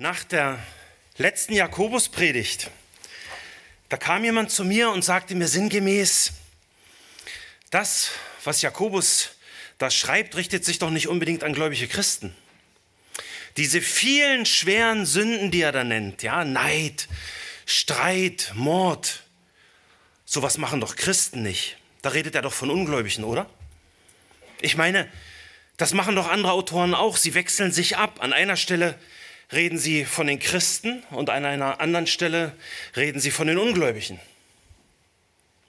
Nach der letzten Jakobuspredigt, da kam jemand zu mir und sagte mir sinngemäß, das, was Jakobus da schreibt, richtet sich doch nicht unbedingt an gläubige Christen. Diese vielen schweren Sünden, die er da nennt, ja, Neid, Streit, Mord, sowas machen doch Christen nicht. Da redet er doch von Ungläubigen, oder? Ich meine, das machen doch andere Autoren auch. Sie wechseln sich ab. An einer Stelle reden sie von den Christen und an einer anderen Stelle reden sie von den Ungläubigen.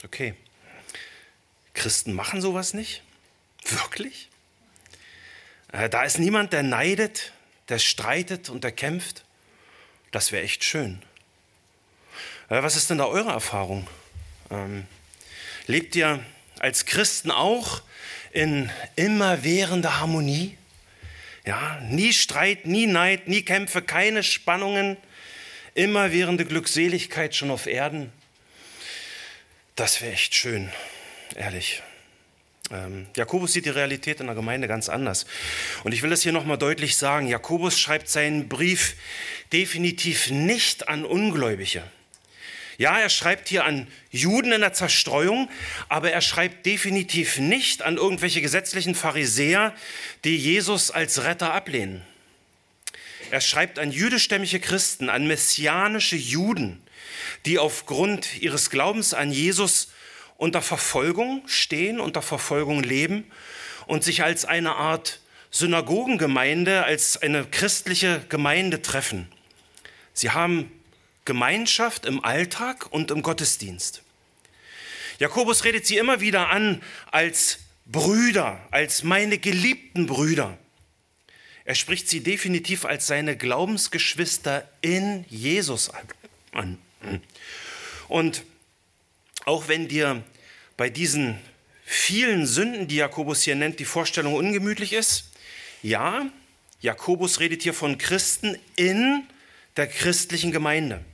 Okay. Christen machen sowas nicht? Wirklich? Äh, da ist niemand, der neidet, der streitet und der kämpft. Das wäre echt schön. Äh, was ist denn da eure Erfahrung? Ähm, lebt ihr als Christen auch in immerwährender Harmonie? Ja, nie Streit, nie Neid, nie Kämpfe, keine Spannungen, immerwährende Glückseligkeit schon auf Erden. Das wäre echt schön, ehrlich. Ähm, Jakobus sieht die Realität in der Gemeinde ganz anders. Und ich will es hier nochmal deutlich sagen. Jakobus schreibt seinen Brief definitiv nicht an Ungläubige. Ja, er schreibt hier an Juden in der Zerstreuung, aber er schreibt definitiv nicht an irgendwelche gesetzlichen Pharisäer, die Jesus als Retter ablehnen. Er schreibt an jüdischstämmige Christen, an messianische Juden, die aufgrund ihres Glaubens an Jesus unter Verfolgung stehen, unter Verfolgung leben und sich als eine Art Synagogengemeinde, als eine christliche Gemeinde treffen. Sie haben Gemeinschaft im Alltag und im Gottesdienst. Jakobus redet sie immer wieder an als Brüder, als meine geliebten Brüder. Er spricht sie definitiv als seine Glaubensgeschwister in Jesus an. Und auch wenn dir bei diesen vielen Sünden, die Jakobus hier nennt, die Vorstellung ungemütlich ist, ja, Jakobus redet hier von Christen in der christlichen Gemeinde.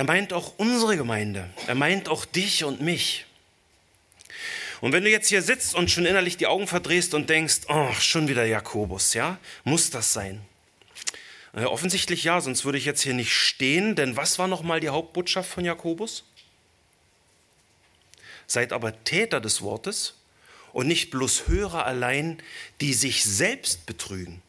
Er meint auch unsere Gemeinde. Er meint auch dich und mich. Und wenn du jetzt hier sitzt und schon innerlich die Augen verdrehst und denkst, oh, schon wieder Jakobus, ja? Muss das sein? Äh, offensichtlich ja, sonst würde ich jetzt hier nicht stehen, denn was war nochmal die Hauptbotschaft von Jakobus? Seid aber Täter des Wortes und nicht bloß Hörer allein, die sich selbst betrügen.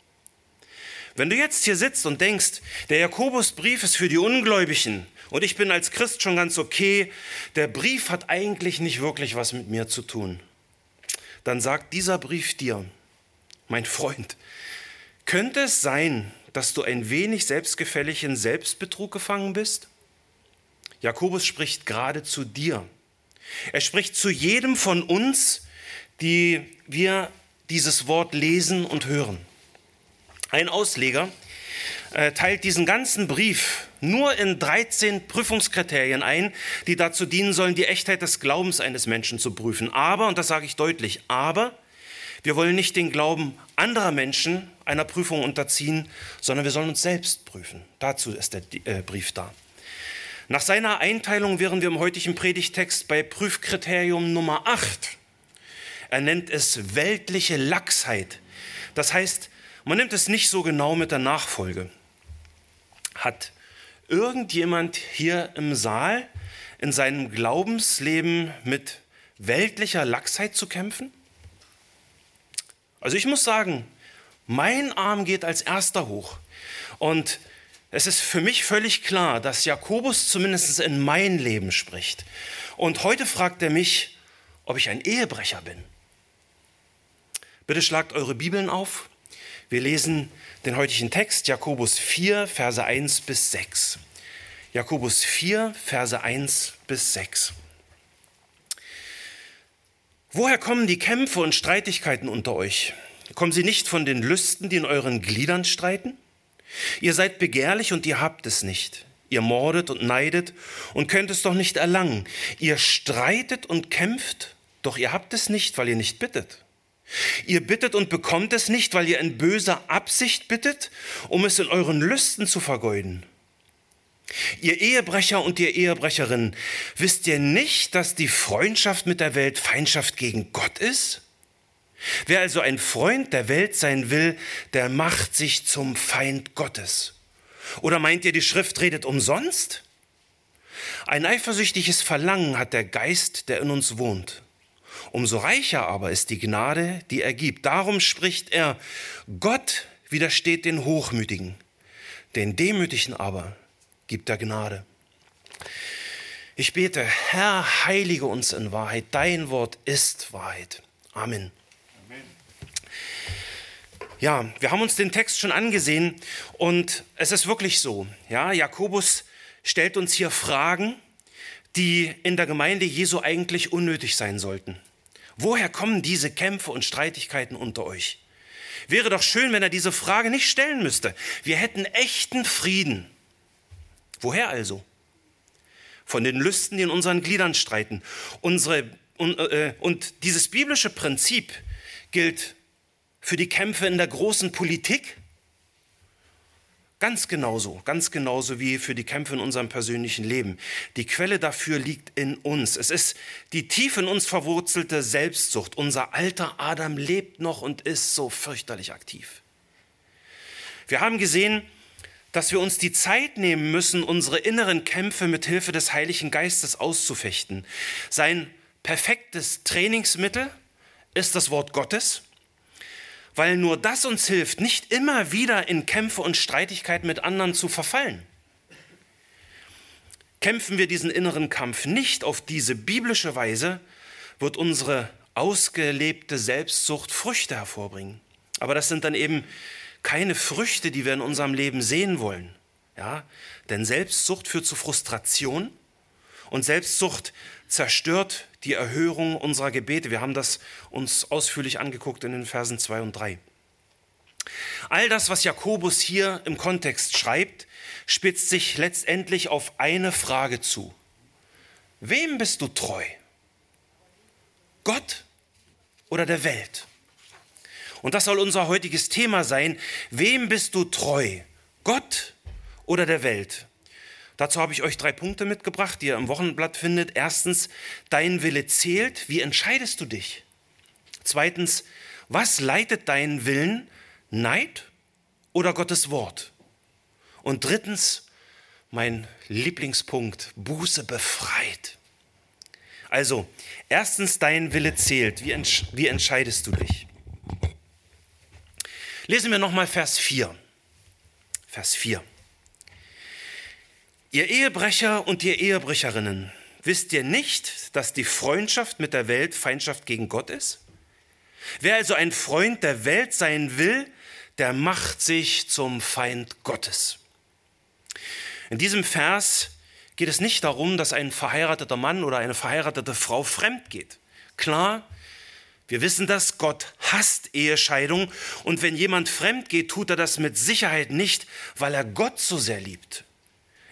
Wenn du jetzt hier sitzt und denkst, der Jakobusbrief ist für die Ungläubigen und ich bin als Christ schon ganz okay, der Brief hat eigentlich nicht wirklich was mit mir zu tun, dann sagt dieser Brief dir, mein Freund, könnte es sein, dass du ein wenig selbstgefällig in Selbstbetrug gefangen bist? Jakobus spricht gerade zu dir. Er spricht zu jedem von uns, die wir dieses Wort lesen und hören. Ein Ausleger äh, teilt diesen ganzen Brief nur in 13 Prüfungskriterien ein, die dazu dienen sollen, die Echtheit des Glaubens eines Menschen zu prüfen. Aber, und das sage ich deutlich, aber wir wollen nicht den Glauben anderer Menschen einer Prüfung unterziehen, sondern wir sollen uns selbst prüfen. Dazu ist der äh, Brief da. Nach seiner Einteilung wären wir im heutigen Predigtext bei Prüfkriterium Nummer 8. Er nennt es weltliche Lachsheit. Das heißt, man nimmt es nicht so genau mit der Nachfolge. Hat irgendjemand hier im Saal in seinem Glaubensleben mit weltlicher Lachsheit zu kämpfen? Also ich muss sagen, mein Arm geht als erster hoch. Und es ist für mich völlig klar, dass Jakobus zumindest in mein Leben spricht. Und heute fragt er mich, ob ich ein Ehebrecher bin. Bitte schlagt eure Bibeln auf wir lesen den heutigen Text, Jakobus 4, Verse 1 bis 6. Jakobus 4, Verse 1 bis 6. Woher kommen die Kämpfe und Streitigkeiten unter euch? Kommen sie nicht von den Lüsten, die in euren Gliedern streiten? Ihr seid begehrlich und ihr habt es nicht. Ihr mordet und neidet und könnt es doch nicht erlangen. Ihr streitet und kämpft, doch ihr habt es nicht, weil ihr nicht bittet. Ihr bittet und bekommt es nicht, weil ihr in böser Absicht bittet, um es in euren Lüsten zu vergeuden. Ihr Ehebrecher und ihr Ehebrecherinnen, wisst ihr nicht, dass die Freundschaft mit der Welt Feindschaft gegen Gott ist? Wer also ein Freund der Welt sein will, der macht sich zum Feind Gottes. Oder meint ihr, die Schrift redet umsonst? Ein eifersüchtiges Verlangen hat der Geist, der in uns wohnt. Umso reicher aber ist die Gnade, die er gibt. Darum spricht er, Gott widersteht den Hochmütigen, den Demütigen aber gibt er Gnade. Ich bete, Herr, heilige uns in Wahrheit. Dein Wort ist Wahrheit. Amen. Ja, wir haben uns den Text schon angesehen und es ist wirklich so. Ja, Jakobus stellt uns hier Fragen, die in der Gemeinde Jesu eigentlich unnötig sein sollten. Woher kommen diese Kämpfe und Streitigkeiten unter euch? Wäre doch schön, wenn er diese Frage nicht stellen müsste. Wir hätten echten Frieden. Woher also? Von den Lüsten, die in unseren Gliedern streiten. Unsere, und, äh, und dieses biblische Prinzip gilt für die Kämpfe in der großen Politik, Ganz genauso, ganz genauso wie für die Kämpfe in unserem persönlichen Leben. Die Quelle dafür liegt in uns. Es ist die tief in uns verwurzelte Selbstsucht. Unser alter Adam lebt noch und ist so fürchterlich aktiv. Wir haben gesehen, dass wir uns die Zeit nehmen müssen, unsere inneren Kämpfe mit Hilfe des Heiligen Geistes auszufechten. Sein perfektes Trainingsmittel ist das Wort Gottes weil nur das uns hilft, nicht immer wieder in Kämpfe und Streitigkeiten mit anderen zu verfallen. Kämpfen wir diesen inneren Kampf nicht auf diese biblische Weise, wird unsere ausgelebte Selbstsucht Früchte hervorbringen. Aber das sind dann eben keine Früchte, die wir in unserem Leben sehen wollen. Ja? Denn Selbstsucht führt zu Frustration und Selbstsucht zerstört die Erhörung unserer Gebete. Wir haben das uns ausführlich angeguckt in den Versen 2 und 3. All das, was Jakobus hier im Kontext schreibt, spitzt sich letztendlich auf eine Frage zu. Wem bist du treu? Gott oder der Welt? Und das soll unser heutiges Thema sein. Wem bist du treu? Gott oder der Welt? Dazu habe ich euch drei Punkte mitgebracht, die ihr im Wochenblatt findet. Erstens, dein Wille zählt. Wie entscheidest du dich? Zweitens, was leitet deinen Willen? Neid oder Gottes Wort? Und drittens, mein Lieblingspunkt, Buße befreit. Also, erstens, dein Wille zählt. Wie, entsch wie entscheidest du dich? Lesen wir nochmal Vers 4. Vers 4. Ihr Ehebrecher und ihr Ehebrecherinnen, wisst ihr nicht, dass die Freundschaft mit der Welt Feindschaft gegen Gott ist? Wer also ein Freund der Welt sein will, der macht sich zum Feind Gottes. In diesem Vers geht es nicht darum, dass ein verheirateter Mann oder eine verheiratete Frau fremd geht. Klar, wir wissen das, Gott hasst Ehescheidung und wenn jemand fremd geht, tut er das mit Sicherheit nicht, weil er Gott so sehr liebt.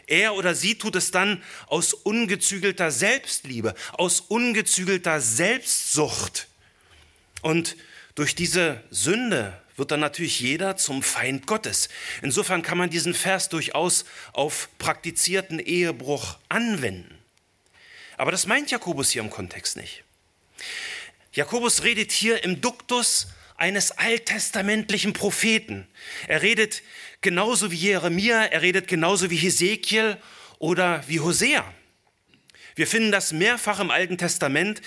Er oder sie tut es dann aus ungezügelter Selbstliebe, aus ungezügelter Selbstsucht. Und durch diese Sünde wird dann natürlich jeder zum Feind Gottes. Insofern kann man diesen Vers durchaus auf praktizierten Ehebruch anwenden. Aber das meint Jakobus hier im Kontext nicht. Jakobus redet hier im Duktus eines alttestamentlichen Propheten. Er redet genauso wie Jeremia, er redet genauso wie Hesekiel oder wie Hosea. Wir finden das mehrfach im Alten Testament,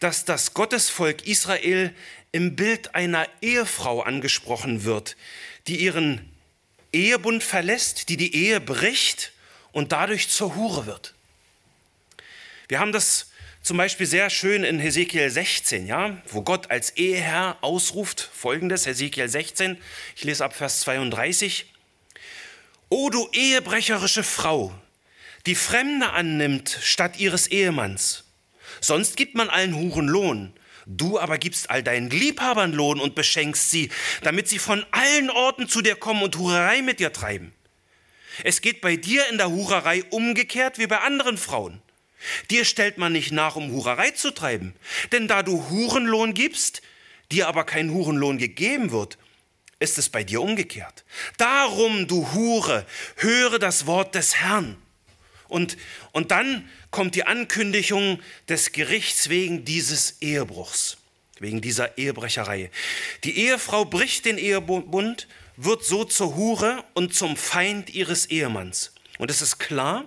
dass das Gottesvolk Israel im Bild einer Ehefrau angesprochen wird, die ihren Ehebund verlässt, die die Ehe bricht und dadurch zur Hure wird. Wir haben das zum Beispiel sehr schön in Hesekiel 16, ja, wo Gott als Eheherr ausruft folgendes, Hesekiel 16, ich lese ab Vers 32. O du ehebrecherische Frau, die Fremde annimmt statt ihres Ehemanns. Sonst gibt man allen Huren Lohn. Du aber gibst all deinen Liebhabern Lohn und beschenkst sie, damit sie von allen Orten zu dir kommen und Hurerei mit dir treiben. Es geht bei dir in der Hurerei umgekehrt wie bei anderen Frauen. Dir stellt man nicht nach, um Hurerei zu treiben. Denn da du Hurenlohn gibst, dir aber kein Hurenlohn gegeben wird, ist es bei dir umgekehrt. Darum, du Hure, höre das Wort des Herrn. Und, und dann kommt die Ankündigung des Gerichts wegen dieses Ehebruchs, wegen dieser Ehebrecherei. Die Ehefrau bricht den Ehebund, wird so zur Hure und zum Feind ihres Ehemanns. Und es ist klar,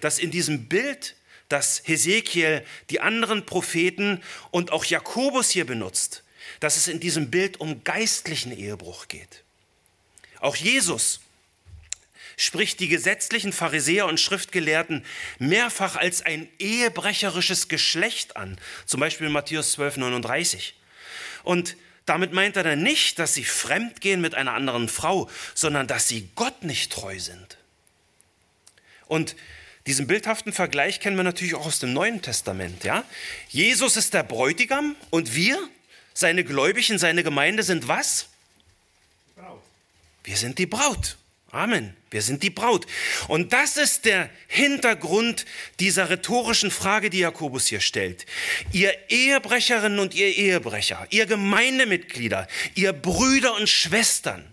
dass in diesem Bild, das Hesekiel, die anderen Propheten und auch Jakobus hier benutzt, dass es in diesem Bild um geistlichen Ehebruch geht. Auch Jesus spricht die gesetzlichen Pharisäer und Schriftgelehrten mehrfach als ein ehebrecherisches Geschlecht an, zum Beispiel Matthäus 12, 39. Und damit meint er dann nicht, dass sie fremdgehen mit einer anderen Frau, sondern dass sie Gott nicht treu sind. Und diesen bildhaften Vergleich kennen wir natürlich auch aus dem Neuen Testament. Ja? Jesus ist der Bräutigam und wir, seine Gläubigen, seine Gemeinde sind was? Braut. Wir sind die Braut. Amen. Wir sind die Braut. Und das ist der Hintergrund dieser rhetorischen Frage, die Jakobus hier stellt. Ihr Ehebrecherinnen und ihr Ehebrecher, ihr Gemeindemitglieder, ihr Brüder und Schwestern,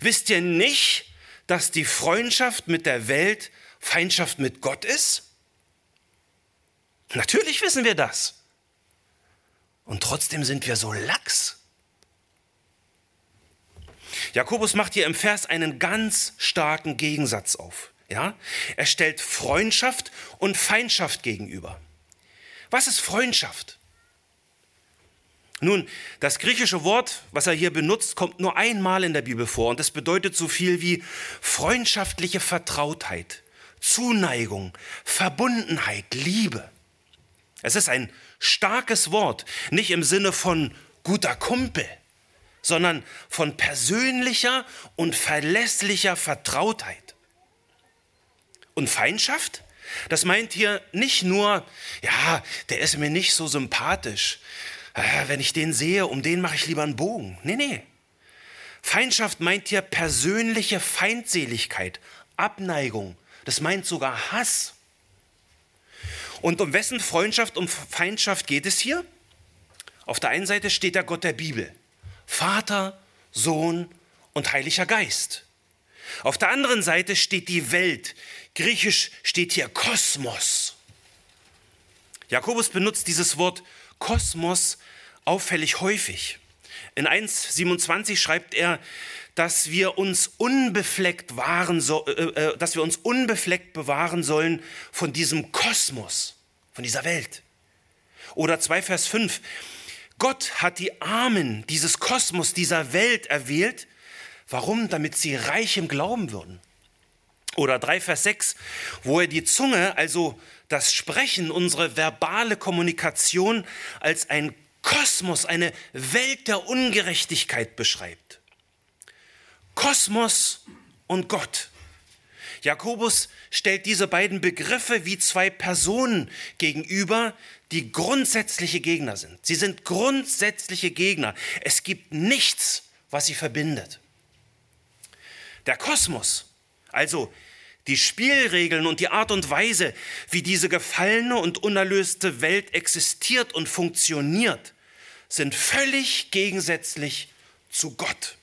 wisst ihr nicht, dass die Freundschaft mit der Welt Feindschaft mit Gott ist? Natürlich wissen wir das. Und trotzdem sind wir so lax. Jakobus macht hier im Vers einen ganz starken Gegensatz auf. Ja? Er stellt Freundschaft und Feindschaft gegenüber. Was ist Freundschaft? Nun, das griechische Wort, was er hier benutzt, kommt nur einmal in der Bibel vor und es bedeutet so viel wie freundschaftliche Vertrautheit, Zuneigung, Verbundenheit, Liebe. Es ist ein starkes Wort, nicht im Sinne von guter Kumpel, sondern von persönlicher und verlässlicher Vertrautheit. Und Feindschaft? Das meint hier nicht nur, ja, der ist mir nicht so sympathisch. Äh, wenn ich den sehe, um den mache ich lieber einen Bogen. Nee, nee. Feindschaft meint hier persönliche Feindseligkeit, Abneigung. Das meint sogar Hass. Und um wessen Freundschaft, um Feindschaft geht es hier? Auf der einen Seite steht der Gott der Bibel. Vater, Sohn und Heiliger Geist. Auf der anderen Seite steht die Welt. Griechisch steht hier Kosmos. Jakobus benutzt dieses Wort Kosmos auffällig häufig. In 1,27 schreibt er, dass wir uns unbefleckt wahren, so, äh, äh, dass wir uns unbefleckt bewahren sollen von diesem Kosmos, von dieser Welt. Oder 2 Vers 5, Gott hat die Armen dieses Kosmos, dieser Welt erwählt. Warum? Damit sie reich im Glauben würden. Oder 3 Vers 6, wo er die Zunge, also das Sprechen, unsere verbale Kommunikation als ein Kosmos, eine Welt der Ungerechtigkeit beschreibt. Kosmos und Gott. Jakobus stellt diese beiden Begriffe wie zwei Personen gegenüber, die grundsätzliche Gegner sind. Sie sind grundsätzliche Gegner. Es gibt nichts, was sie verbindet. Der Kosmos, also die Spielregeln und die Art und Weise, wie diese gefallene und unerlöste Welt existiert und funktioniert, sind völlig gegensätzlich zu Gott.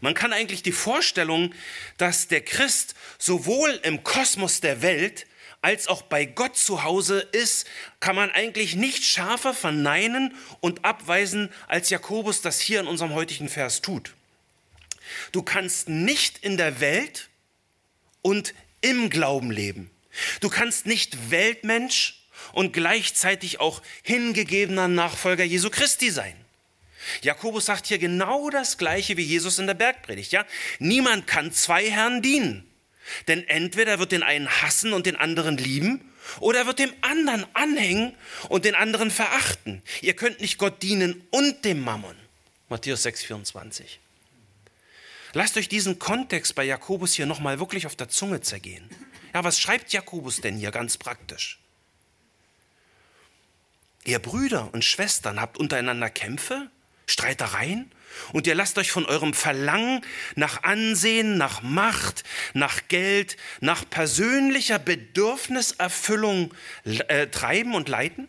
Man kann eigentlich die Vorstellung, dass der Christ sowohl im Kosmos der Welt als auch bei Gott zu Hause ist, kann man eigentlich nicht schärfer verneinen und abweisen, als Jakobus das hier in unserem heutigen Vers tut. Du kannst nicht in der Welt und im Glauben leben. Du kannst nicht Weltmensch und gleichzeitig auch hingegebener Nachfolger Jesu Christi sein. Jakobus sagt hier genau das Gleiche wie Jesus in der Bergpredigt. Ja? Niemand kann zwei Herren dienen. Denn entweder wird den einen hassen und den anderen lieben, oder er wird dem anderen anhängen und den anderen verachten. Ihr könnt nicht Gott dienen und dem Mammon. Matthäus 6, 24. Lasst euch diesen Kontext bei Jakobus hier nochmal wirklich auf der Zunge zergehen. Ja, was schreibt Jakobus denn hier ganz praktisch? Ihr Brüder und Schwestern habt untereinander Kämpfe, Streitereien und ihr lasst euch von eurem Verlangen nach Ansehen, nach Macht, nach Geld, nach persönlicher Bedürfniserfüllung äh, treiben und leiten?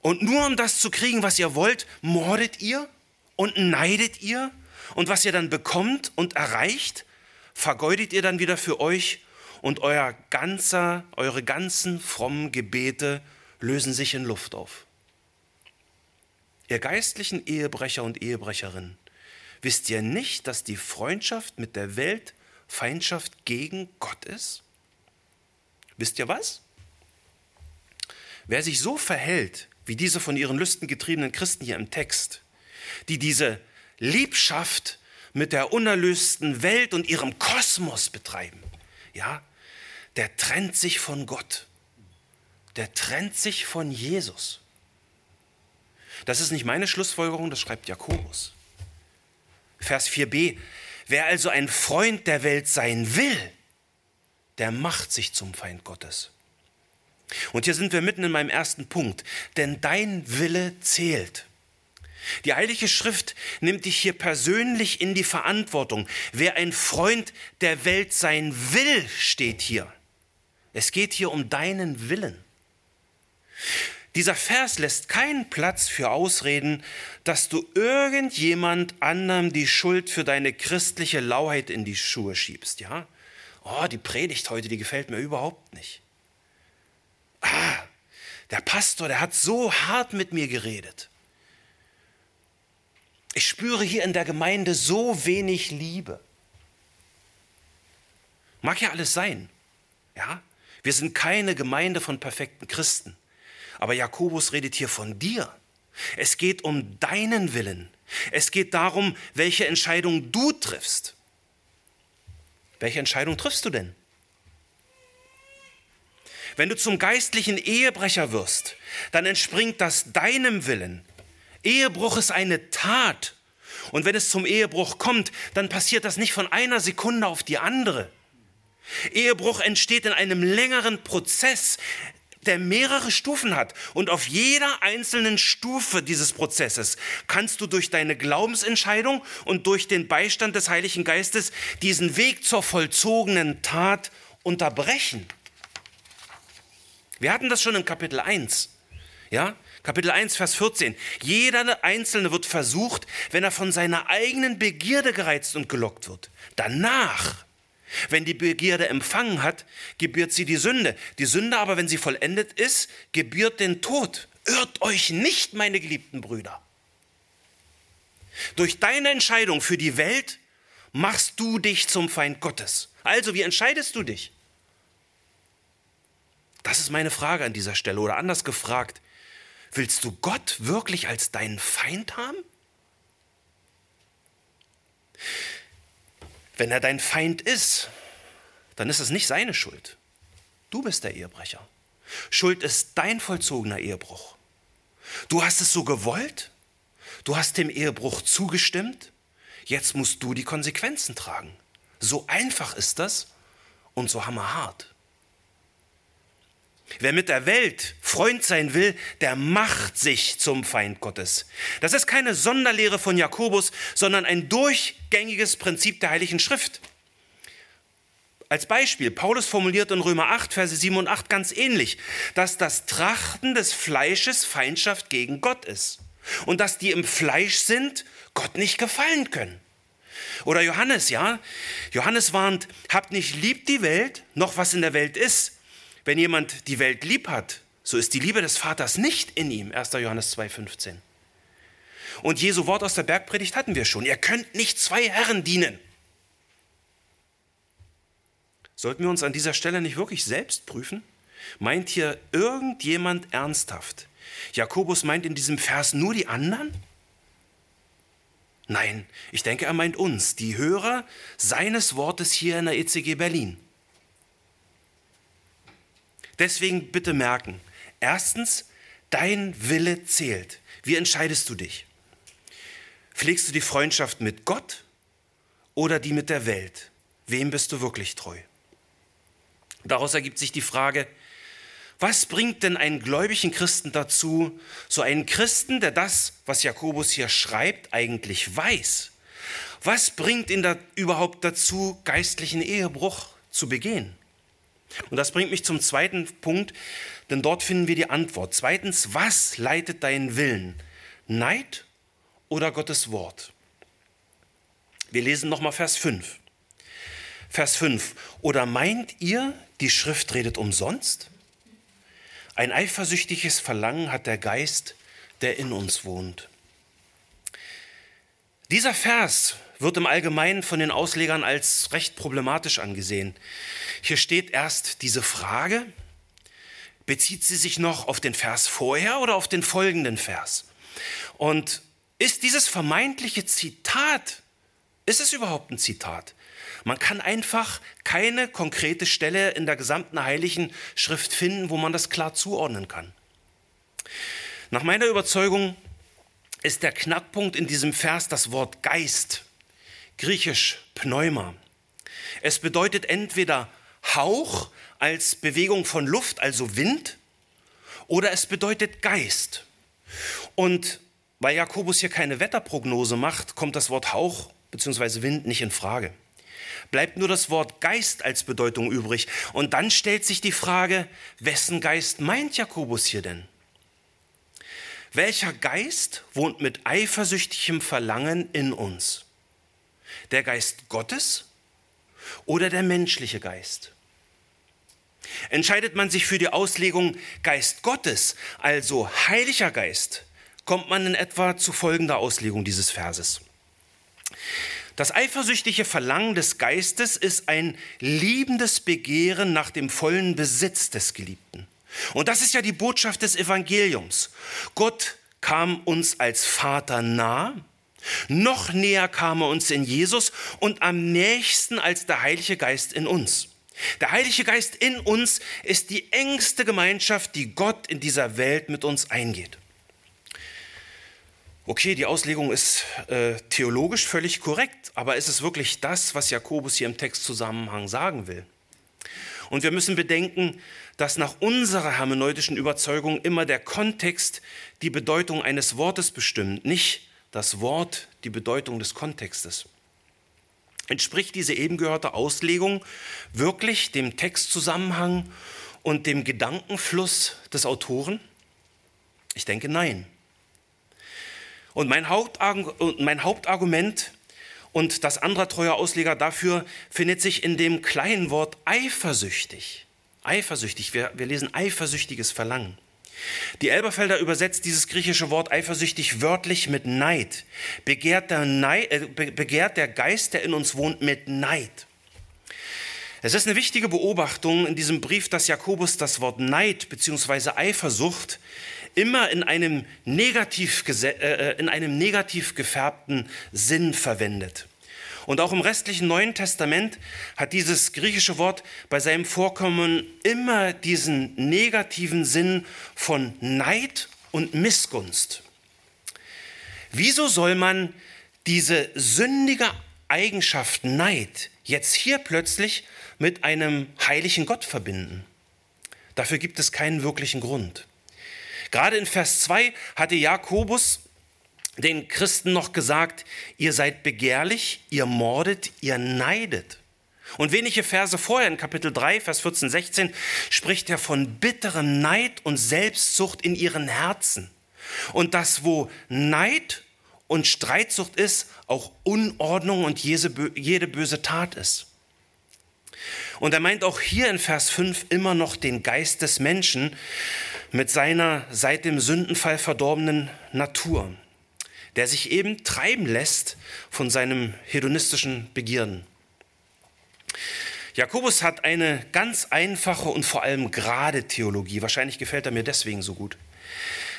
Und nur um das zu kriegen, was ihr wollt, mordet ihr und neidet ihr? Und was ihr dann bekommt und erreicht, vergeudet ihr dann wieder für euch und euer ganzer, eure ganzen frommen Gebete lösen sich in Luft auf. Ihr geistlichen Ehebrecher und Ehebrecherinnen, Wisst ihr nicht, dass die Freundschaft mit der Welt Feindschaft gegen Gott ist? Wisst ihr was? Wer sich so verhält, wie diese von ihren Lüsten getriebenen Christen hier im Text, die diese Liebschaft mit der unerlösten Welt und ihrem Kosmos betreiben, ja, der trennt sich von Gott. Der trennt sich von Jesus. Das ist nicht meine Schlussfolgerung, das schreibt Jakobus. Vers 4b. Wer also ein Freund der Welt sein will, der macht sich zum Feind Gottes. Und hier sind wir mitten in meinem ersten Punkt. Denn dein Wille zählt. Die Heilige Schrift nimmt dich hier persönlich in die Verantwortung. Wer ein Freund der Welt sein will, steht hier. Es geht hier um deinen Willen. Dieser Vers lässt keinen Platz für Ausreden, dass du irgendjemand anderem die Schuld für deine christliche Lauheit in die Schuhe schiebst, ja? Oh, die Predigt heute, die gefällt mir überhaupt nicht. Ah, der Pastor, der hat so hart mit mir geredet. Ich spüre hier in der Gemeinde so wenig Liebe. Mag ja alles sein, ja? Wir sind keine Gemeinde von perfekten Christen. Aber Jakobus redet hier von dir. Es geht um deinen Willen. Es geht darum, welche Entscheidung du triffst. Welche Entscheidung triffst du denn? Wenn du zum geistlichen Ehebrecher wirst, dann entspringt das deinem Willen. Ehebruch ist eine Tat. Und wenn es zum Ehebruch kommt, dann passiert das nicht von einer Sekunde auf die andere. Ehebruch entsteht in einem längeren Prozess, der mehrere Stufen hat. Und auf jeder einzelnen Stufe dieses Prozesses kannst du durch deine Glaubensentscheidung und durch den Beistand des Heiligen Geistes diesen Weg zur vollzogenen Tat unterbrechen. Wir hatten das schon in Kapitel 1. Ja? Kapitel 1, Vers 14. Jeder Einzelne wird versucht, wenn er von seiner eigenen Begierde gereizt und gelockt wird. Danach wenn die Begierde empfangen hat, gebiert sie die Sünde. Die Sünde aber, wenn sie vollendet ist, gebiert den Tod. Irrt euch nicht, meine geliebten Brüder. Durch deine Entscheidung für die Welt machst du dich zum Feind Gottes. Also, wie entscheidest du dich? Das ist meine Frage an dieser Stelle. Oder anders gefragt, willst du Gott wirklich als deinen Feind haben? Wenn er dein Feind ist, dann ist es nicht seine Schuld. Du bist der Ehebrecher. Schuld ist dein vollzogener Ehebruch. Du hast es so gewollt, du hast dem Ehebruch zugestimmt, jetzt musst du die Konsequenzen tragen. So einfach ist das und so hammerhart. Wer mit der Welt Freund sein will, der macht sich zum Feind Gottes. Das ist keine Sonderlehre von Jakobus, sondern ein durchgängiges Prinzip der Heiligen Schrift. Als Beispiel, Paulus formuliert in Römer 8, Verse 7 und 8 ganz ähnlich, dass das Trachten des Fleisches Feindschaft gegen Gott ist und dass die im Fleisch sind, Gott nicht gefallen können. Oder Johannes, ja? Johannes warnt, habt nicht lieb die Welt, noch was in der Welt ist. Wenn jemand die Welt lieb hat, so ist die Liebe des Vaters nicht in ihm. 1. Johannes 2,15. Und Jesu Wort aus der Bergpredigt hatten wir schon. Ihr könnt nicht zwei Herren dienen. Sollten wir uns an dieser Stelle nicht wirklich selbst prüfen? Meint hier irgendjemand ernsthaft? Jakobus meint in diesem Vers nur die anderen? Nein, ich denke, er meint uns, die Hörer seines Wortes hier in der ECG Berlin. Deswegen bitte merken, erstens, dein Wille zählt. Wie entscheidest du dich? Pflegst du die Freundschaft mit Gott oder die mit der Welt? Wem bist du wirklich treu? Daraus ergibt sich die Frage, was bringt denn einen gläubigen Christen dazu, so einen Christen, der das, was Jakobus hier schreibt, eigentlich weiß? Was bringt ihn da überhaupt dazu, geistlichen Ehebruch zu begehen? Und das bringt mich zum zweiten Punkt, denn dort finden wir die Antwort. Zweitens, was leitet deinen Willen? Neid oder Gottes Wort? Wir lesen nochmal Vers 5. Vers 5. Oder meint ihr, die Schrift redet umsonst? Ein eifersüchtiges Verlangen hat der Geist, der in uns wohnt. Dieser Vers wird im Allgemeinen von den Auslegern als recht problematisch angesehen. Hier steht erst diese Frage, bezieht sie sich noch auf den Vers vorher oder auf den folgenden Vers? Und ist dieses vermeintliche Zitat, ist es überhaupt ein Zitat? Man kann einfach keine konkrete Stelle in der gesamten Heiligen Schrift finden, wo man das klar zuordnen kann. Nach meiner Überzeugung ist der Knackpunkt in diesem Vers das Wort Geist, griechisch Pneuma. Es bedeutet entweder Hauch als Bewegung von Luft, also Wind, oder es bedeutet Geist. Und weil Jakobus hier keine Wetterprognose macht, kommt das Wort Hauch bzw. Wind nicht in Frage. Bleibt nur das Wort Geist als Bedeutung übrig. Und dann stellt sich die Frage, wessen Geist meint Jakobus hier denn? Welcher Geist wohnt mit eifersüchtigem Verlangen in uns? Der Geist Gottes oder der menschliche Geist? Entscheidet man sich für die Auslegung Geist Gottes, also Heiliger Geist, kommt man in etwa zu folgender Auslegung dieses Verses. Das eifersüchtige Verlangen des Geistes ist ein liebendes Begehren nach dem vollen Besitz des Geliebten. Und das ist ja die Botschaft des Evangeliums. Gott kam uns als Vater nah, noch näher kam er uns in Jesus und am nächsten als der Heilige Geist in uns. Der Heilige Geist in uns ist die engste Gemeinschaft, die Gott in dieser Welt mit uns eingeht. Okay, die Auslegung ist äh, theologisch völlig korrekt, aber ist es wirklich das, was Jakobus hier im Textzusammenhang sagen will? Und wir müssen bedenken, dass nach unserer hermeneutischen Überzeugung immer der Kontext die Bedeutung eines Wortes bestimmt, nicht das Wort die Bedeutung des Kontextes. Entspricht diese eben gehörte Auslegung wirklich dem Textzusammenhang und dem Gedankenfluss des Autoren? Ich denke nein. Und mein, Hauptargument und das anderer treuer Ausleger dafür findet sich in dem kleinen Wort eifersüchtig. Eifersüchtig, wir, wir lesen eifersüchtiges Verlangen. Die Elberfelder übersetzt dieses griechische Wort eifersüchtig wörtlich mit Neid. Begehrt der, Neid, äh, begehrt der Geist, der in uns wohnt, mit Neid. Es ist eine wichtige Beobachtung in diesem Brief, dass Jakobus das Wort Neid bzw. Eifersucht immer in einem, negativ, äh, äh, in einem negativ gefärbten Sinn verwendet. Und auch im restlichen Neuen Testament hat dieses griechische Wort bei seinem Vorkommen immer diesen negativen Sinn von Neid und Missgunst. Wieso soll man diese sündige Eigenschaft Neid jetzt hier plötzlich mit einem heiligen Gott verbinden? Dafür gibt es keinen wirklichen Grund. Gerade in Vers 2 hatte Jakobus den Christen noch gesagt, ihr seid begehrlich, ihr mordet, ihr neidet. Und wenige Verse vorher in Kapitel 3, Vers 14, 16 spricht er von bitterem Neid und Selbstsucht in ihren Herzen. Und dass wo Neid und Streitsucht ist, auch Unordnung und jede böse Tat ist. Und er meint auch hier in Vers 5 immer noch den Geist des Menschen, mit seiner seit dem Sündenfall verdorbenen Natur, der sich eben treiben lässt von seinem hedonistischen Begierden. Jakobus hat eine ganz einfache und vor allem gerade Theologie. Wahrscheinlich gefällt er mir deswegen so gut.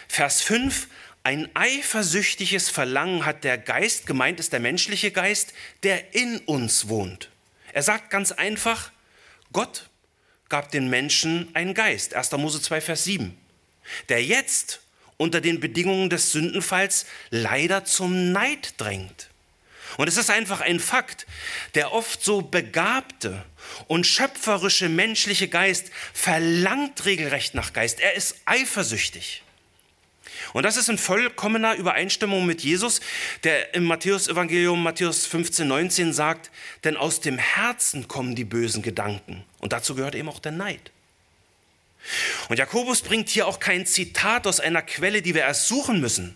Vers 5, ein eifersüchtiges Verlangen hat der Geist, gemeint ist der menschliche Geist, der in uns wohnt. Er sagt ganz einfach, Gott gab den Menschen einen Geist. 1. Mose 2, Vers 7 der jetzt unter den Bedingungen des Sündenfalls leider zum Neid drängt. Und es ist einfach ein Fakt, der oft so begabte und schöpferische menschliche Geist verlangt regelrecht nach Geist. Er ist eifersüchtig. Und das ist in vollkommener Übereinstimmung mit Jesus, der im Matthäus-Evangelium Matthäus 15, 19 sagt, denn aus dem Herzen kommen die bösen Gedanken. Und dazu gehört eben auch der Neid. Und Jakobus bringt hier auch kein Zitat aus einer Quelle, die wir erst suchen müssen,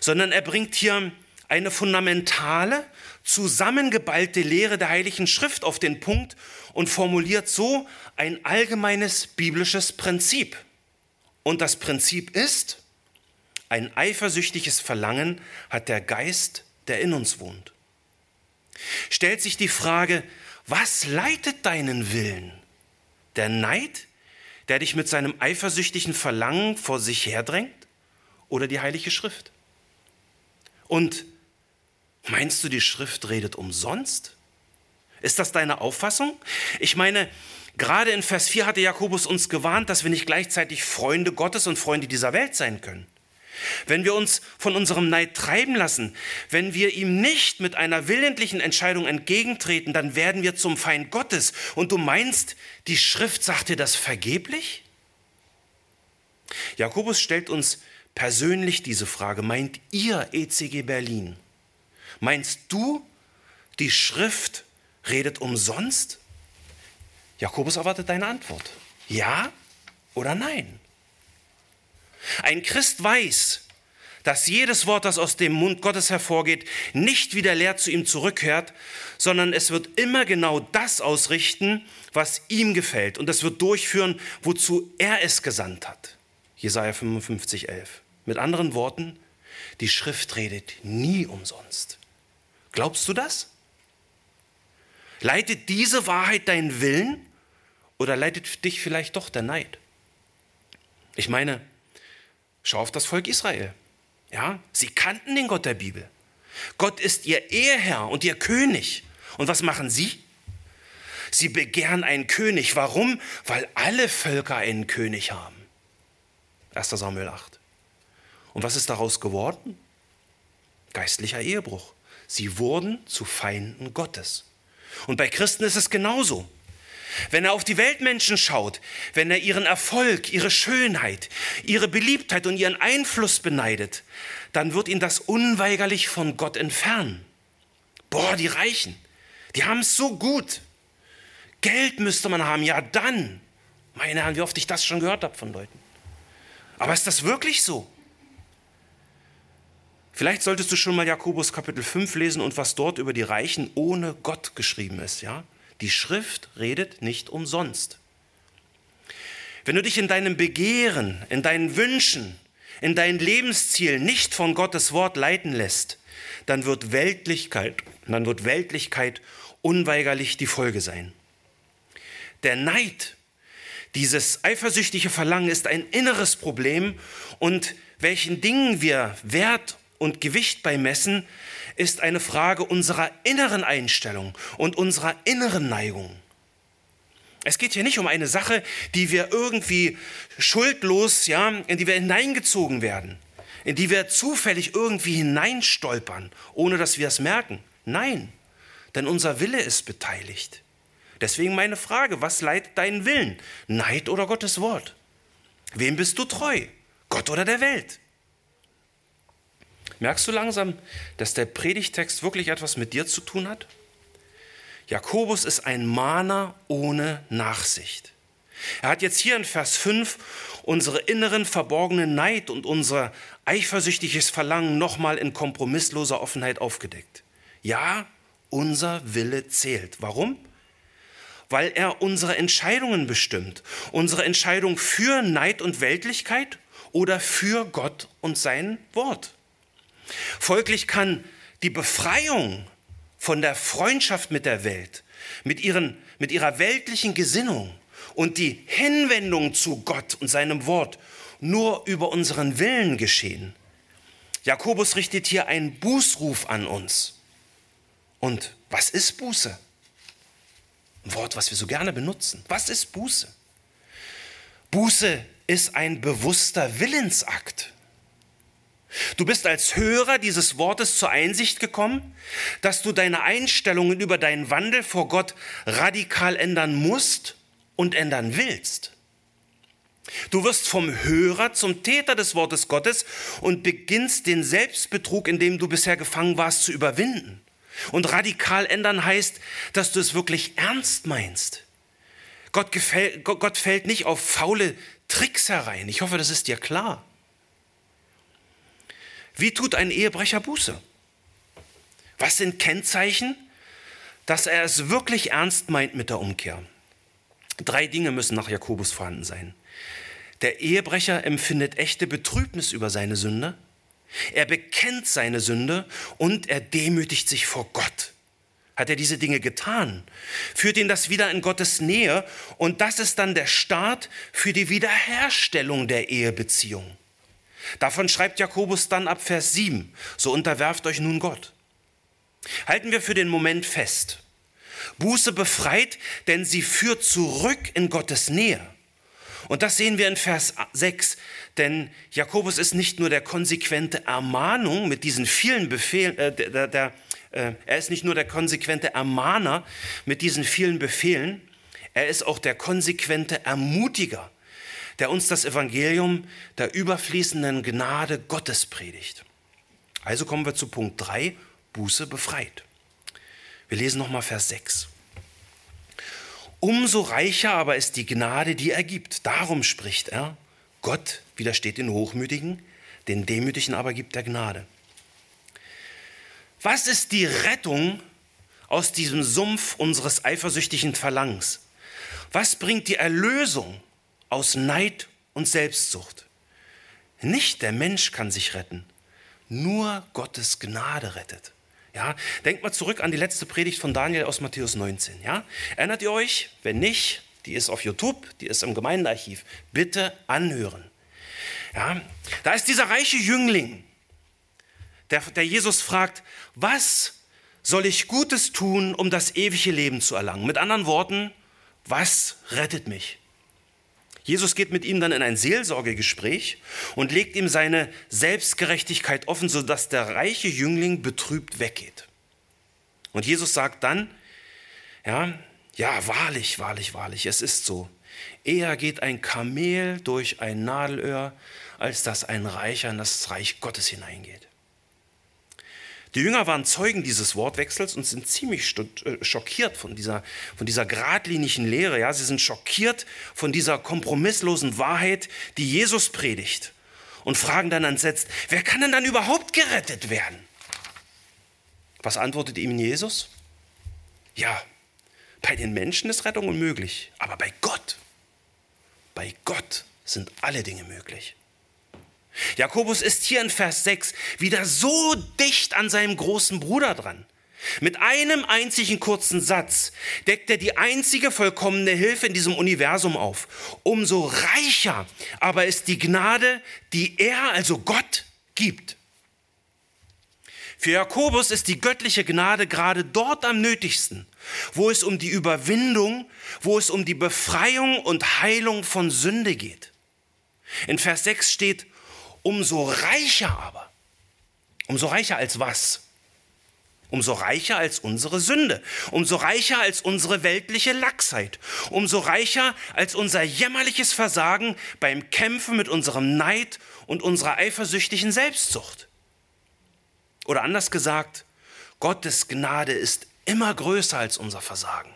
sondern er bringt hier eine fundamentale, zusammengeballte Lehre der Heiligen Schrift auf den Punkt und formuliert so ein allgemeines biblisches Prinzip. Und das Prinzip ist, ein eifersüchtiges Verlangen hat der Geist der in uns wohnt. Stellt sich die Frage, was leitet deinen Willen? Der Neid, der dich mit seinem eifersüchtigen Verlangen vor sich herdrängt? Oder die Heilige Schrift? Und meinst du, die Schrift redet umsonst? Ist das deine Auffassung? Ich meine, gerade in Vers 4 hatte Jakobus uns gewarnt, dass wir nicht gleichzeitig Freunde Gottes und Freunde dieser Welt sein können. Wenn wir uns von unserem Neid treiben lassen, wenn wir ihm nicht mit einer willentlichen Entscheidung entgegentreten, dann werden wir zum Feind Gottes. Und du meinst, die Schrift sagt dir das vergeblich? Jakobus stellt uns persönlich diese Frage. Meint ihr ECG Berlin? Meinst du, die Schrift redet umsonst? Jakobus erwartet deine Antwort. Ja oder nein? Ein Christ weiß, dass jedes Wort, das aus dem Mund Gottes hervorgeht, nicht wieder leer zu ihm zurückkehrt, sondern es wird immer genau das ausrichten, was ihm gefällt. Und es wird durchführen, wozu er es gesandt hat. Jesaja 55, 11. Mit anderen Worten, die Schrift redet nie umsonst. Glaubst du das? Leitet diese Wahrheit deinen Willen oder leitet dich vielleicht doch der Neid? Ich meine, Schau auf das Volk Israel. Ja, sie kannten den Gott der Bibel. Gott ist ihr Eheherr und ihr König. Und was machen sie? Sie begehren einen König. Warum? Weil alle Völker einen König haben. 1. Samuel 8. Und was ist daraus geworden? Geistlicher Ehebruch. Sie wurden zu Feinden Gottes. Und bei Christen ist es genauso. Wenn er auf die Weltmenschen schaut, wenn er ihren Erfolg, ihre Schönheit, ihre Beliebtheit und ihren Einfluss beneidet, dann wird ihn das unweigerlich von Gott entfernen. Boah, die Reichen, die haben es so gut. Geld müsste man haben, ja dann. Meine Herren, wie oft ich das schon gehört habe von Leuten. Aber ist das wirklich so? Vielleicht solltest du schon mal Jakobus Kapitel 5 lesen und was dort über die Reichen ohne Gott geschrieben ist, ja? Die Schrift redet nicht umsonst. Wenn du dich in deinem Begehren, in deinen Wünschen, in deinen Lebenszielen nicht von Gottes Wort leiten lässt, dann wird Weltlichkeit, dann wird Weltlichkeit unweigerlich die Folge sein. Der Neid, dieses eifersüchtige Verlangen ist ein inneres Problem und welchen Dingen wir Wert und Gewicht beimessen, ist eine Frage unserer inneren Einstellung und unserer inneren Neigung. Es geht hier nicht um eine Sache, die wir irgendwie schuldlos, ja, in die wir hineingezogen werden, in die wir zufällig irgendwie hineinstolpern, ohne dass wir es merken. Nein, denn unser Wille ist beteiligt. Deswegen meine Frage, was leitet deinen Willen? Neid oder Gottes Wort? Wem bist du treu? Gott oder der Welt? Merkst du langsam, dass der Predigtext wirklich etwas mit dir zu tun hat? Jakobus ist ein Mahner ohne Nachsicht. Er hat jetzt hier in Vers 5 unsere inneren verborgenen Neid und unser eifersüchtiges Verlangen nochmal in kompromissloser Offenheit aufgedeckt. Ja, unser Wille zählt. Warum? Weil er unsere Entscheidungen bestimmt. Unsere Entscheidung für Neid und Weltlichkeit oder für Gott und sein Wort. Folglich kann die Befreiung von der Freundschaft mit der Welt, mit, ihren, mit ihrer weltlichen Gesinnung und die Hinwendung zu Gott und seinem Wort nur über unseren Willen geschehen. Jakobus richtet hier einen Bußruf an uns. Und was ist Buße? Ein Wort, was wir so gerne benutzen. Was ist Buße? Buße ist ein bewusster Willensakt. Du bist als Hörer dieses Wortes zur Einsicht gekommen, dass du deine Einstellungen über deinen Wandel vor Gott radikal ändern musst und ändern willst. Du wirst vom Hörer zum Täter des Wortes Gottes und beginnst den Selbstbetrug, in dem du bisher gefangen warst, zu überwinden. Und radikal ändern heißt, dass du es wirklich ernst meinst. Gott, gefällt, Gott fällt nicht auf faule Tricks herein. Ich hoffe, das ist dir klar. Wie tut ein Ehebrecher Buße? Was sind Kennzeichen, dass er es wirklich ernst meint mit der Umkehr? Drei Dinge müssen nach Jakobus vorhanden sein. Der Ehebrecher empfindet echte Betrübnis über seine Sünde. Er bekennt seine Sünde und er demütigt sich vor Gott. Hat er diese Dinge getan, führt ihn das wieder in Gottes Nähe und das ist dann der Start für die Wiederherstellung der Ehebeziehung. Davon schreibt Jakobus dann ab Vers 7, so unterwerft euch nun Gott. Halten wir für den Moment fest. Buße befreit, denn sie führt zurück in Gottes Nähe. Und das sehen wir in Vers 6, denn Jakobus ist nicht nur der konsequente Ermahnung mit diesen vielen Befehlen, äh, der, der, äh, er ist nicht nur der konsequente Ermahner mit diesen vielen Befehlen, er ist auch der konsequente Ermutiger, der uns das Evangelium der überfließenden Gnade Gottes predigt. Also kommen wir zu Punkt 3, Buße befreit. Wir lesen nochmal Vers 6. Umso reicher aber ist die Gnade, die er gibt. Darum spricht er, Gott widersteht den Hochmütigen, den Demütigen aber gibt er Gnade. Was ist die Rettung aus diesem Sumpf unseres eifersüchtigen Verlangens? Was bringt die Erlösung aus Neid und Selbstsucht? Nicht der Mensch kann sich retten, nur Gottes Gnade rettet. Ja, denkt mal zurück an die letzte Predigt von Daniel aus Matthäus 19. Ja? Erinnert ihr euch? Wenn nicht, die ist auf YouTube, die ist im Gemeindearchiv. Bitte anhören. Ja? Da ist dieser reiche Jüngling, der, der Jesus fragt, was soll ich Gutes tun, um das ewige Leben zu erlangen? Mit anderen Worten, was rettet mich? Jesus geht mit ihm dann in ein Seelsorgegespräch und legt ihm seine Selbstgerechtigkeit offen, sodass der reiche Jüngling betrübt weggeht. Und Jesus sagt dann, ja, ja, wahrlich, wahrlich, wahrlich, es ist so. Eher geht ein Kamel durch ein Nadelöhr, als dass ein Reicher in das Reich Gottes hineingeht. Die Jünger waren Zeugen dieses Wortwechsels und sind ziemlich äh, schockiert von dieser, von dieser geradlinigen Lehre. Ja? Sie sind schockiert von dieser kompromisslosen Wahrheit, die Jesus predigt und fragen dann entsetzt, wer kann denn dann überhaupt gerettet werden? Was antwortet ihm Jesus? Ja, bei den Menschen ist Rettung unmöglich, aber bei Gott, bei Gott sind alle Dinge möglich. Jakobus ist hier in Vers 6 wieder so dicht an seinem großen Bruder dran. Mit einem einzigen kurzen Satz deckt er die einzige vollkommene Hilfe in diesem Universum auf. Umso reicher aber ist die Gnade, die er, also Gott, gibt. Für Jakobus ist die göttliche Gnade gerade dort am nötigsten, wo es um die Überwindung, wo es um die Befreiung und Heilung von Sünde geht. In Vers 6 steht, Umso reicher aber. Umso reicher als was? Umso reicher als unsere Sünde, umso reicher als unsere weltliche Lachsheit, umso reicher als unser jämmerliches Versagen beim Kämpfen mit unserem Neid und unserer eifersüchtigen Selbstsucht. Oder anders gesagt, Gottes Gnade ist immer größer als unser Versagen.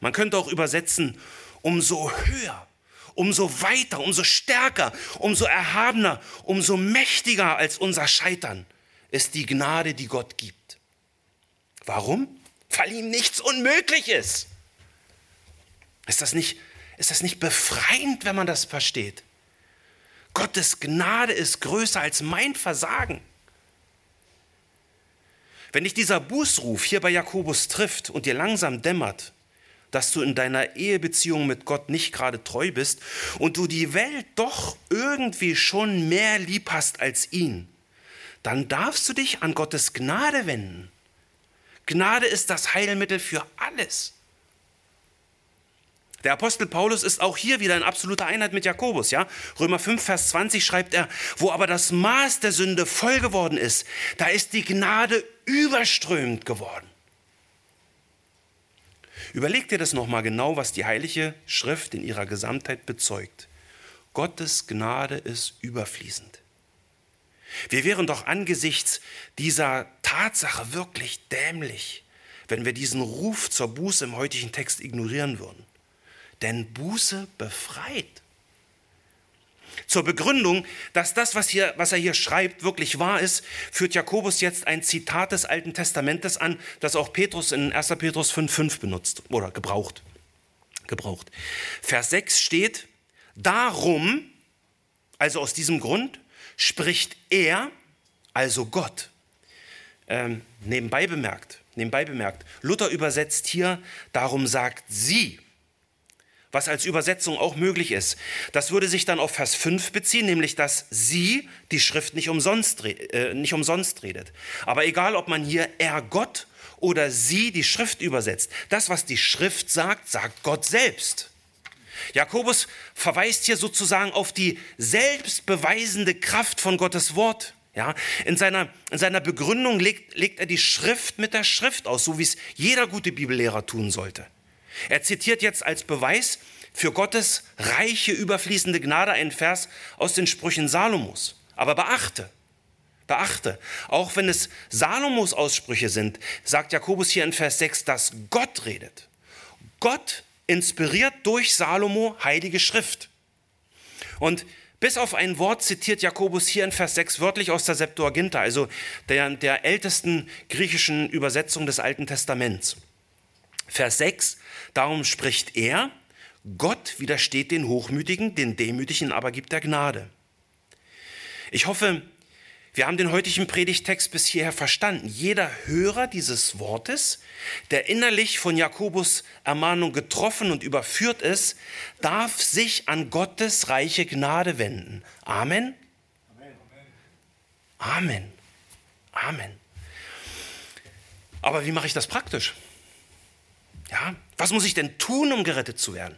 Man könnte auch übersetzen, umso höher umso weiter, umso stärker, umso erhabener, umso mächtiger als unser Scheitern ist die Gnade, die Gott gibt. Warum? Weil ihm nichts unmöglich ist. Ist das nicht, ist das nicht befreiend, wenn man das versteht? Gottes Gnade ist größer als mein Versagen. Wenn dich dieser Bußruf hier bei Jakobus trifft und dir langsam dämmert, dass du in deiner Ehebeziehung mit Gott nicht gerade treu bist und du die Welt doch irgendwie schon mehr lieb hast als ihn, dann darfst du dich an Gottes Gnade wenden. Gnade ist das Heilmittel für alles. Der Apostel Paulus ist auch hier wieder in absoluter Einheit mit Jakobus, ja? Römer 5 Vers 20 schreibt er, wo aber das Maß der Sünde voll geworden ist, da ist die Gnade überströmend geworden. Überleg dir das nochmal genau, was die Heilige Schrift in ihrer Gesamtheit bezeugt. Gottes Gnade ist überfließend. Wir wären doch angesichts dieser Tatsache wirklich dämlich, wenn wir diesen Ruf zur Buße im heutigen Text ignorieren würden. Denn Buße befreit. Zur Begründung, dass das, was, hier, was er hier schreibt, wirklich wahr ist, führt Jakobus jetzt ein Zitat des Alten Testamentes an, das auch Petrus in 1. Petrus 5,5 benutzt oder gebraucht. gebraucht. Vers 6 steht, darum, also aus diesem Grund, spricht er, also Gott. Ähm, nebenbei bemerkt, nebenbei bemerkt, Luther übersetzt hier, darum sagt sie, was als Übersetzung auch möglich ist. Das würde sich dann auf Vers 5 beziehen, nämlich dass sie die Schrift nicht umsonst, äh, nicht umsonst redet. Aber egal, ob man hier er Gott oder sie die Schrift übersetzt, das, was die Schrift sagt, sagt Gott selbst. Jakobus verweist hier sozusagen auf die selbstbeweisende Kraft von Gottes Wort. Ja, in, seiner, in seiner Begründung legt, legt er die Schrift mit der Schrift aus, so wie es jeder gute Bibellehrer tun sollte. Er zitiert jetzt als Beweis für Gottes reiche, überfließende Gnade einen Vers aus den Sprüchen Salomos. Aber beachte, beachte, auch wenn es Salomos Aussprüche sind, sagt Jakobus hier in Vers 6, dass Gott redet. Gott inspiriert durch Salomo heilige Schrift. Und bis auf ein Wort zitiert Jakobus hier in Vers 6 wörtlich aus der Septuaginta, also der, der ältesten griechischen Übersetzung des Alten Testaments. Vers 6, darum spricht er, Gott widersteht den Hochmütigen, den Demütigen aber gibt er Gnade. Ich hoffe, wir haben den heutigen Predigtext bis hierher verstanden. Jeder Hörer dieses Wortes, der innerlich von Jakobus Ermahnung getroffen und überführt ist, darf sich an Gottes reiche Gnade wenden. Amen. Amen. Amen. Aber wie mache ich das praktisch? Ja, was muss ich denn tun, um gerettet zu werden?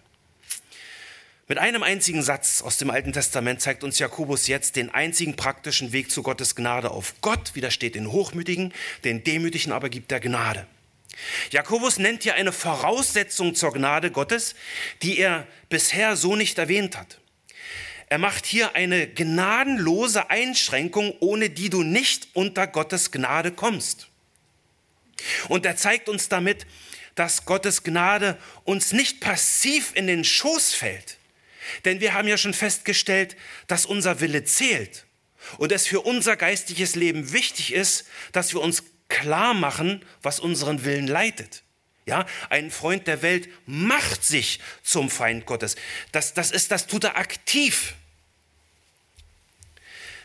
Mit einem einzigen Satz aus dem Alten Testament zeigt uns Jakobus jetzt den einzigen praktischen Weg zu Gottes Gnade auf. Gott widersteht den Hochmütigen, den Demütigen aber gibt er Gnade. Jakobus nennt hier eine Voraussetzung zur Gnade Gottes, die er bisher so nicht erwähnt hat. Er macht hier eine gnadenlose Einschränkung, ohne die du nicht unter Gottes Gnade kommst. Und er zeigt uns damit, dass Gottes Gnade uns nicht passiv in den Schoß fällt, denn wir haben ja schon festgestellt, dass unser Wille zählt und es für unser geistliches Leben wichtig ist, dass wir uns klar machen, was unseren Willen leitet. Ja, ein Freund der Welt macht sich zum Feind Gottes. Das, das ist, das tut er aktiv.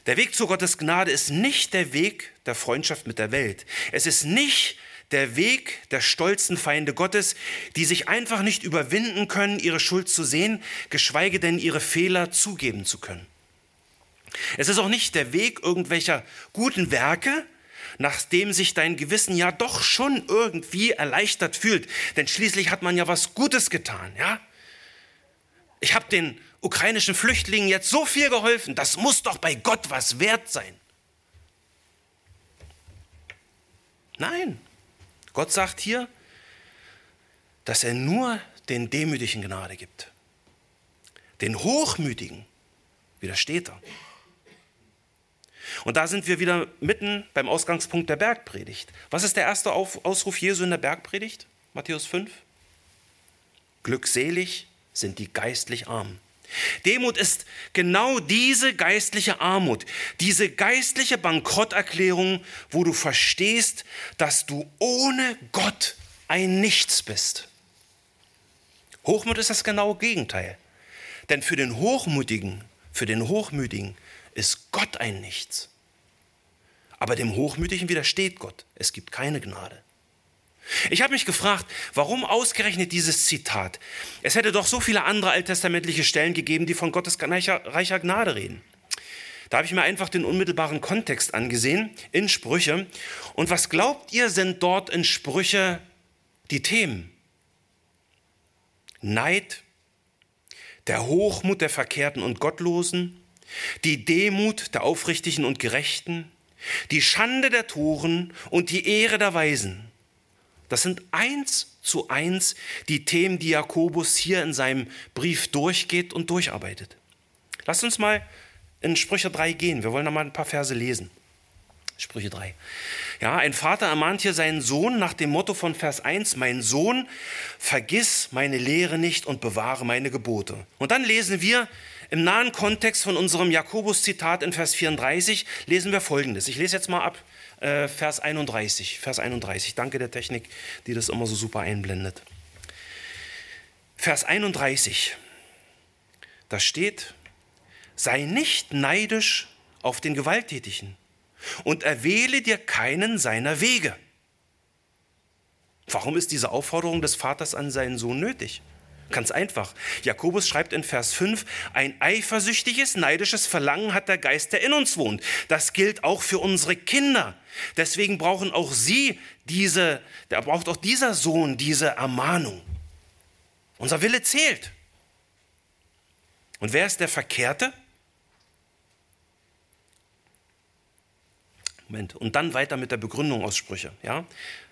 Der Weg zu Gottes Gnade ist nicht der Weg der Freundschaft mit der Welt. Es ist nicht der Weg der stolzen Feinde Gottes, die sich einfach nicht überwinden können, ihre Schuld zu sehen, geschweige denn ihre Fehler zugeben zu können. Es ist auch nicht der Weg irgendwelcher guten Werke, nachdem sich dein Gewissen ja doch schon irgendwie erleichtert fühlt, denn schließlich hat man ja was Gutes getan, ja? Ich habe den ukrainischen Flüchtlingen jetzt so viel geholfen, das muss doch bei Gott was wert sein. Nein, Gott sagt hier, dass er nur den Demütigen Gnade gibt. Den Hochmütigen widersteht er. Und da sind wir wieder mitten beim Ausgangspunkt der Bergpredigt. Was ist der erste Ausruf Jesu in der Bergpredigt? Matthäus 5. Glückselig sind die geistlich Armen. Demut ist genau diese geistliche Armut, diese geistliche Bankrotterklärung, wo du verstehst, dass du ohne Gott ein Nichts bist. Hochmut ist das genaue Gegenteil. Denn für den Hochmutigen, für den Hochmütigen ist Gott ein Nichts. Aber dem Hochmütigen widersteht Gott. Es gibt keine Gnade. Ich habe mich gefragt, warum ausgerechnet dieses Zitat? Es hätte doch so viele andere alttestamentliche Stellen gegeben, die von Gottes reicher, Gnade reden. Da habe ich mir einfach den unmittelbaren Kontext angesehen in Sprüche. Und was glaubt ihr, sind dort in Sprüche die Themen? Neid, der Hochmut der Verkehrten und Gottlosen, die Demut der Aufrichtigen und Gerechten, die Schande der Toren und die Ehre der Weisen. Das sind eins zu eins die Themen, die Jakobus hier in seinem Brief durchgeht und durcharbeitet. Lasst uns mal in Sprüche 3 gehen. Wir wollen noch mal ein paar Verse lesen. Sprüche 3. Ja, ein Vater ermahnt hier seinen Sohn nach dem Motto von Vers 1, mein Sohn, vergiss meine Lehre nicht und bewahre meine Gebote. Und dann lesen wir im nahen Kontext von unserem Jakobus-Zitat in Vers 34, lesen wir Folgendes. Ich lese jetzt mal ab äh, Vers 31. Vers 31. Danke der Technik, die das immer so super einblendet. Vers 31. Da steht, sei nicht neidisch auf den Gewalttätigen und erwähle dir keinen seiner Wege. Warum ist diese Aufforderung des Vaters an seinen Sohn nötig? Ganz einfach. Jakobus schreibt in Vers 5, ein eifersüchtiges, neidisches Verlangen hat der Geist, der in uns wohnt. Das gilt auch für unsere Kinder. Deswegen brauchen auch sie diese, da braucht auch dieser Sohn diese Ermahnung. Unser Wille zählt. Und wer ist der Verkehrte? Moment. Und dann weiter mit der Begründung aus Sprüche. Ja?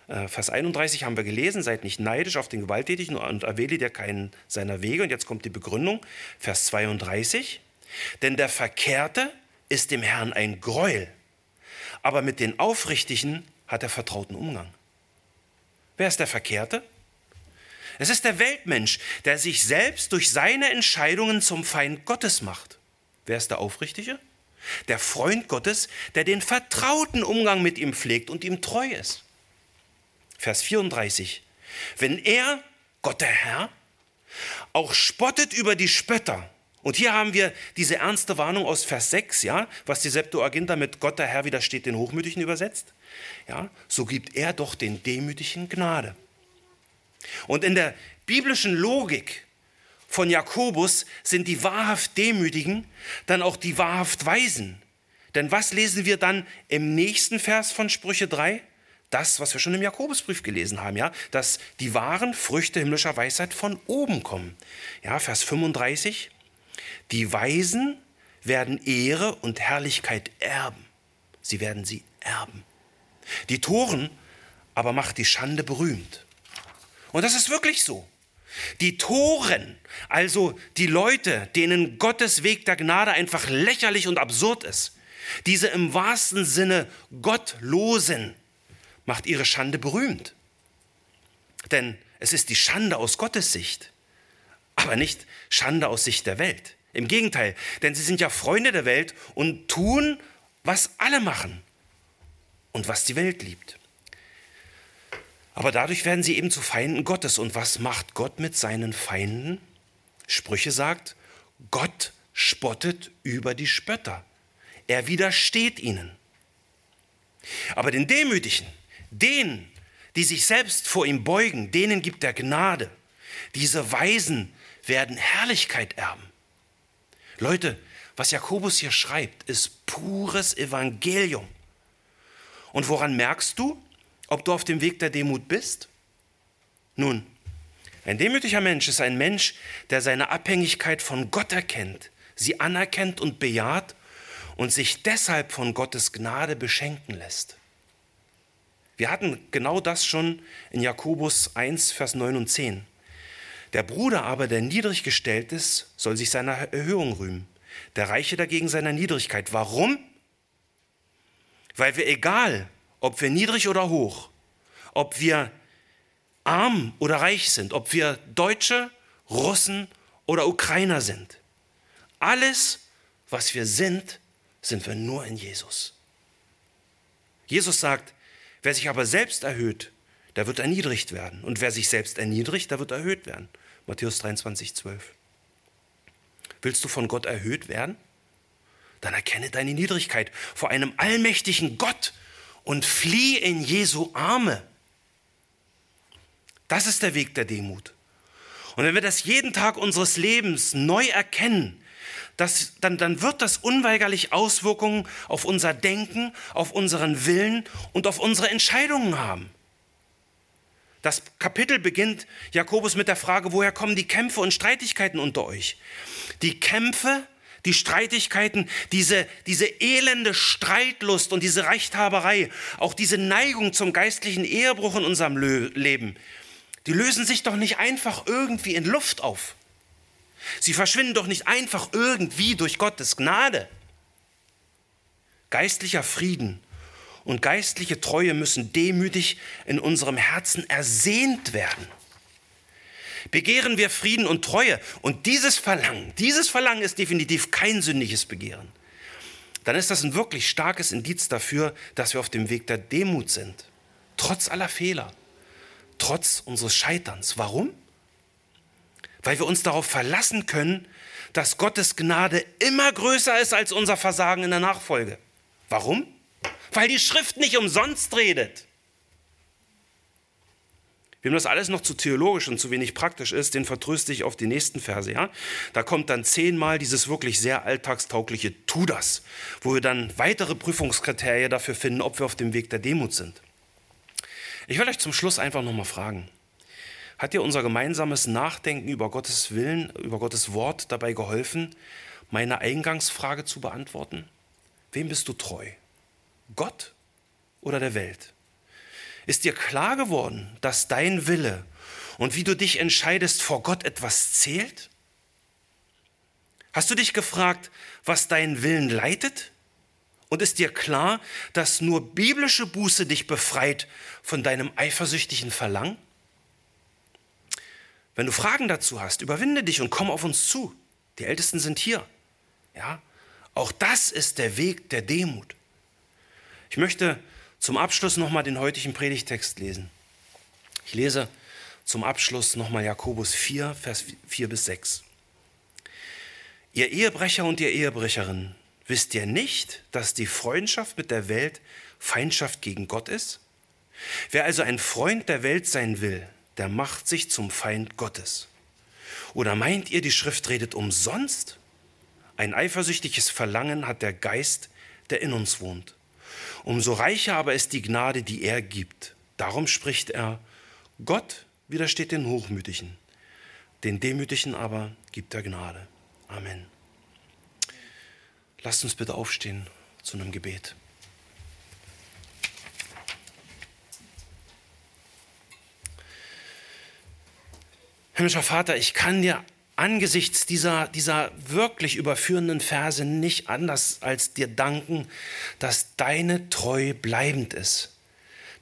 Äh, Vers 31 haben wir gelesen, seid nicht neidisch auf den Gewalttätigen und erwähle dir keinen seiner Wege. Und jetzt kommt die Begründung, Vers 32. Denn der Verkehrte ist dem Herrn ein Gräuel, aber mit den Aufrichtigen hat er vertrauten Umgang. Wer ist der Verkehrte? Es ist der Weltmensch, der sich selbst durch seine Entscheidungen zum Feind Gottes macht. Wer ist der Aufrichtige? Der Freund Gottes, der den vertrauten Umgang mit ihm pflegt und ihm treu ist. Vers 34. Wenn er, Gott der Herr, auch spottet über die Spötter, und hier haben wir diese ernste Warnung aus Vers 6, ja, was die Septuaginta mit Gott der Herr widersteht den Hochmütigen übersetzt. Ja, so gibt er doch den Demütigen Gnade. Und in der biblischen Logik von Jakobus sind die wahrhaft Demütigen dann auch die wahrhaft Weisen. Denn was lesen wir dann im nächsten Vers von Sprüche 3? Das, was wir schon im Jakobusbrief gelesen haben, ja, dass die wahren Früchte himmlischer Weisheit von oben kommen. Ja, Vers 35. Die Weisen werden Ehre und Herrlichkeit erben. Sie werden sie erben. Die Toren aber macht die Schande berühmt. Und das ist wirklich so. Die Toren, also die Leute, denen Gottes Weg der Gnade einfach lächerlich und absurd ist, diese im wahrsten Sinne Gottlosen, macht ihre Schande berühmt. Denn es ist die Schande aus Gottes Sicht, aber nicht Schande aus Sicht der Welt. Im Gegenteil, denn sie sind ja Freunde der Welt und tun, was alle machen und was die Welt liebt. Aber dadurch werden sie eben zu Feinden Gottes. Und was macht Gott mit seinen Feinden? Sprüche sagt, Gott spottet über die Spötter. Er widersteht ihnen. Aber den Demütigen, den, die sich selbst vor ihm beugen, denen gibt er Gnade. Diese Weisen werden Herrlichkeit erben. Leute, was Jakobus hier schreibt, ist pures Evangelium. Und woran merkst du, ob du auf dem Weg der Demut bist? Nun, ein demütiger Mensch ist ein Mensch, der seine Abhängigkeit von Gott erkennt, sie anerkennt und bejaht und sich deshalb von Gottes Gnade beschenken lässt. Wir hatten genau das schon in Jakobus 1, Vers 9 und 10. Der Bruder aber, der niedrig gestellt ist, soll sich seiner Erhöhung rühmen. Der Reiche dagegen seiner Niedrigkeit. Warum? Weil wir egal, ob wir niedrig oder hoch, ob wir arm oder reich sind, ob wir Deutsche, Russen oder Ukrainer sind, alles, was wir sind, sind wir nur in Jesus. Jesus sagt, Wer sich aber selbst erhöht, der wird erniedrigt werden. Und wer sich selbst erniedrigt, der wird erhöht werden. Matthäus 23, 12. Willst du von Gott erhöht werden? Dann erkenne deine Niedrigkeit vor einem allmächtigen Gott und flieh in Jesu Arme. Das ist der Weg der Demut. Und wenn wir das jeden Tag unseres Lebens neu erkennen, das, dann, dann wird das unweigerlich Auswirkungen auf unser Denken, auf unseren Willen und auf unsere Entscheidungen haben. Das Kapitel beginnt Jakobus mit der Frage, woher kommen die Kämpfe und Streitigkeiten unter euch? Die Kämpfe, die Streitigkeiten, diese, diese elende Streitlust und diese Rechthaberei, auch diese Neigung zum geistlichen Ehebruch in unserem Leben, die lösen sich doch nicht einfach irgendwie in Luft auf. Sie verschwinden doch nicht einfach irgendwie durch Gottes Gnade. Geistlicher Frieden und geistliche Treue müssen demütig in unserem Herzen ersehnt werden. Begehren wir Frieden und Treue und dieses Verlangen, dieses Verlangen ist definitiv kein sündiges Begehren, dann ist das ein wirklich starkes Indiz dafür, dass wir auf dem Weg der Demut sind. Trotz aller Fehler, trotz unseres Scheiterns. Warum? Weil wir uns darauf verlassen können, dass Gottes Gnade immer größer ist als unser Versagen in der Nachfolge. Warum? Weil die Schrift nicht umsonst redet. Wem das alles noch zu theologisch und zu wenig praktisch ist, den vertröste ich auf die nächsten Verse. Ja? Da kommt dann zehnmal dieses wirklich sehr alltagstaugliche Tu das, wo wir dann weitere Prüfungskriterien dafür finden, ob wir auf dem Weg der Demut sind. Ich will euch zum Schluss einfach nochmal fragen. Hat dir unser gemeinsames Nachdenken über Gottes Willen, über Gottes Wort dabei geholfen, meine Eingangsfrage zu beantworten? Wem bist du treu? Gott oder der Welt? Ist dir klar geworden, dass dein Wille und wie du dich entscheidest vor Gott etwas zählt? Hast du dich gefragt, was deinen Willen leitet? Und ist dir klar, dass nur biblische Buße dich befreit von deinem eifersüchtigen Verlangen? Wenn du Fragen dazu hast, überwinde dich und komm auf uns zu. Die Ältesten sind hier. Ja? Auch das ist der Weg der Demut. Ich möchte zum Abschluss nochmal den heutigen Predigtext lesen. Ich lese zum Abschluss nochmal Jakobus 4, Vers 4 bis 6. Ihr Ehebrecher und ihr Ehebrecherinnen, wisst ihr nicht, dass die Freundschaft mit der Welt Feindschaft gegen Gott ist? Wer also ein Freund der Welt sein will, der macht sich zum Feind Gottes. Oder meint ihr, die Schrift redet umsonst? Ein eifersüchtiges Verlangen hat der Geist, der in uns wohnt. Umso reicher aber ist die Gnade, die er gibt. Darum spricht er, Gott widersteht den Hochmütigen, den Demütigen aber gibt er Gnade. Amen. Lasst uns bitte aufstehen zu einem Gebet. Himmlischer Vater, ich kann dir angesichts dieser, dieser wirklich überführenden Verse nicht anders als dir danken, dass deine Treu bleibend ist,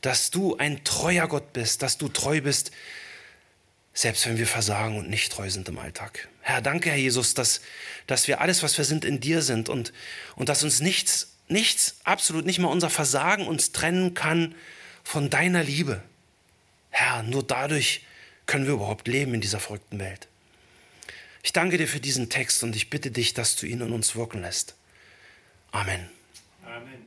dass du ein treuer Gott bist, dass du treu bist, selbst wenn wir versagen und nicht treu sind im Alltag. Herr, danke, Herr Jesus, dass, dass wir alles, was wir sind, in dir sind und, und dass uns nichts, nichts, absolut nicht mal unser Versagen uns trennen kann von deiner Liebe. Herr, nur dadurch können wir überhaupt leben in dieser verrückten Welt. Ich danke dir für diesen Text und ich bitte dich, dass du ihn in uns wirken lässt. Amen. Amen.